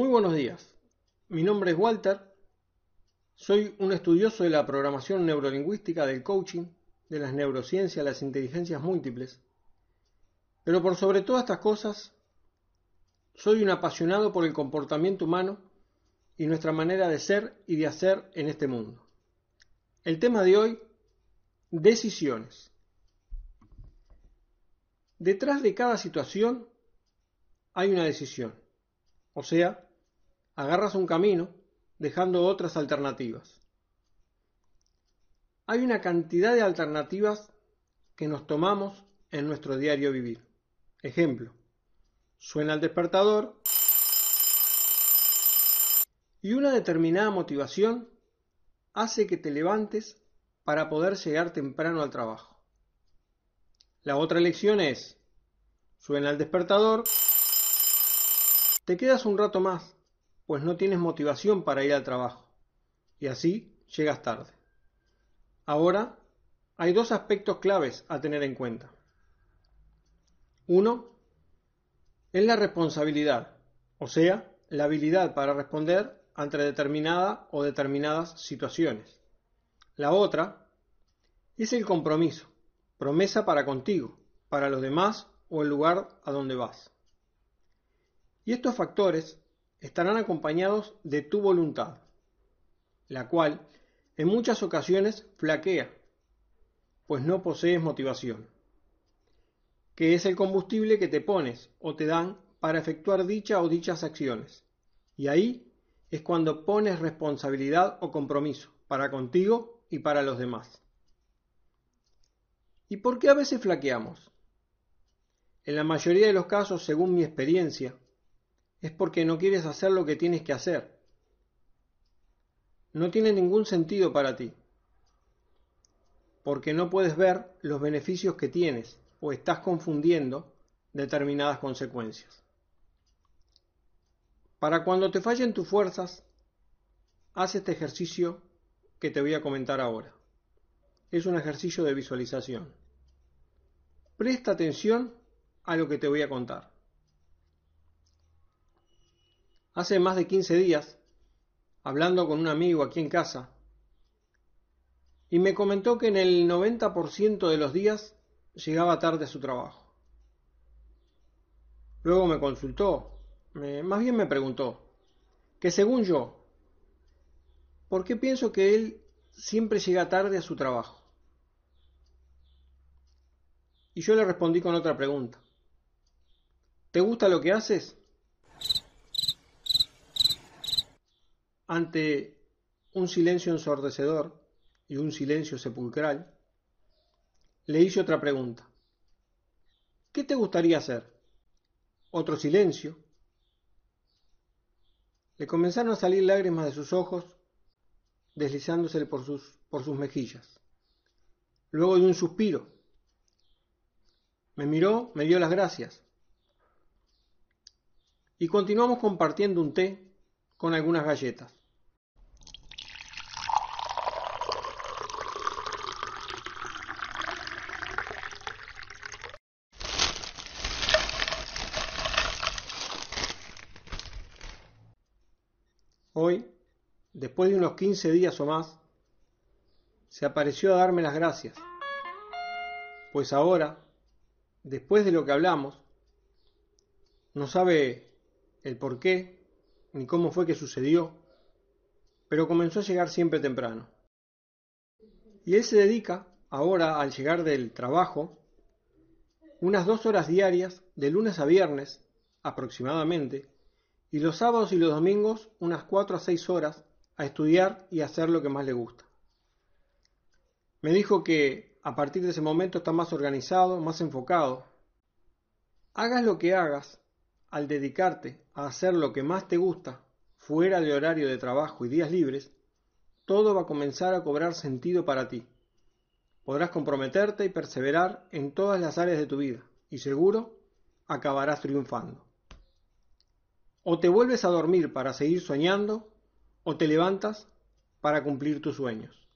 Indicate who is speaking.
Speaker 1: Muy buenos días. Mi nombre es Walter. Soy un estudioso de la programación neurolingüística, del coaching, de las neurociencias, las inteligencias múltiples. Pero por sobre todas estas cosas, soy un apasionado por el comportamiento humano y nuestra manera de ser y de hacer en este mundo. El tema de hoy, decisiones. Detrás de cada situación hay una decisión. O sea, agarras un camino dejando otras alternativas. Hay una cantidad de alternativas que nos tomamos en nuestro diario vivir. Ejemplo, suena el despertador y una determinada motivación hace que te levantes para poder llegar temprano al trabajo. La otra elección es, suena el despertador, te quedas un rato más, pues no tienes motivación para ir al trabajo, y así llegas tarde. Ahora, hay dos aspectos claves a tener en cuenta. Uno es la responsabilidad, o sea, la habilidad para responder ante determinada o determinadas situaciones. La otra es el compromiso, promesa para contigo, para los demás o el lugar a donde vas. Y estos factores estarán acompañados de tu voluntad, la cual en muchas ocasiones flaquea, pues no posees motivación, que es el combustible que te pones o te dan para efectuar dicha o dichas acciones. Y ahí es cuando pones responsabilidad o compromiso para contigo y para los demás. ¿Y por qué a veces flaqueamos? En la mayoría de los casos, según mi experiencia, es porque no quieres hacer lo que tienes que hacer. No tiene ningún sentido para ti, porque no puedes ver los beneficios que tienes o estás confundiendo determinadas consecuencias. Para cuando te fallen tus fuerzas, haz este ejercicio que te voy a comentar ahora. Es un ejercicio de visualización. Presta atención a lo que te voy a contar. Hace más de 15 días, hablando con un amigo aquí en casa, y me comentó que en el 90% de los días llegaba tarde a su trabajo. Luego me consultó, más bien me preguntó, que según yo, ¿por qué pienso que él siempre llega tarde a su trabajo? Y yo le respondí con otra pregunta. ¿Te gusta lo que haces? Ante un silencio ensordecedor y un silencio sepulcral, le hice otra pregunta. ¿Qué te gustaría hacer? Otro silencio. Le comenzaron a salir lágrimas de sus ojos, deslizándose por sus, por sus mejillas. Luego de un suspiro, me miró, me dio las gracias. Y continuamos compartiendo un té con algunas galletas. Hoy, después de unos 15 días o más, se apareció a darme las gracias, pues ahora, después de lo que hablamos, no sabe el por qué ni cómo fue que sucedió, pero comenzó a llegar siempre temprano. Y él se dedica, ahora al llegar del trabajo, unas dos horas diarias, de lunes a viernes aproximadamente, y los sábados y los domingos unas cuatro a seis horas a estudiar y hacer lo que más le gusta. Me dijo que a partir de ese momento está más organizado, más enfocado. Hagas lo que hagas, al dedicarte a hacer lo que más te gusta, fuera de horario de trabajo y días libres, todo va a comenzar a cobrar sentido para ti. Podrás comprometerte y perseverar en todas las áreas de tu vida y seguro acabarás triunfando. O te vuelves a dormir para seguir soñando, o te levantas para cumplir tus sueños.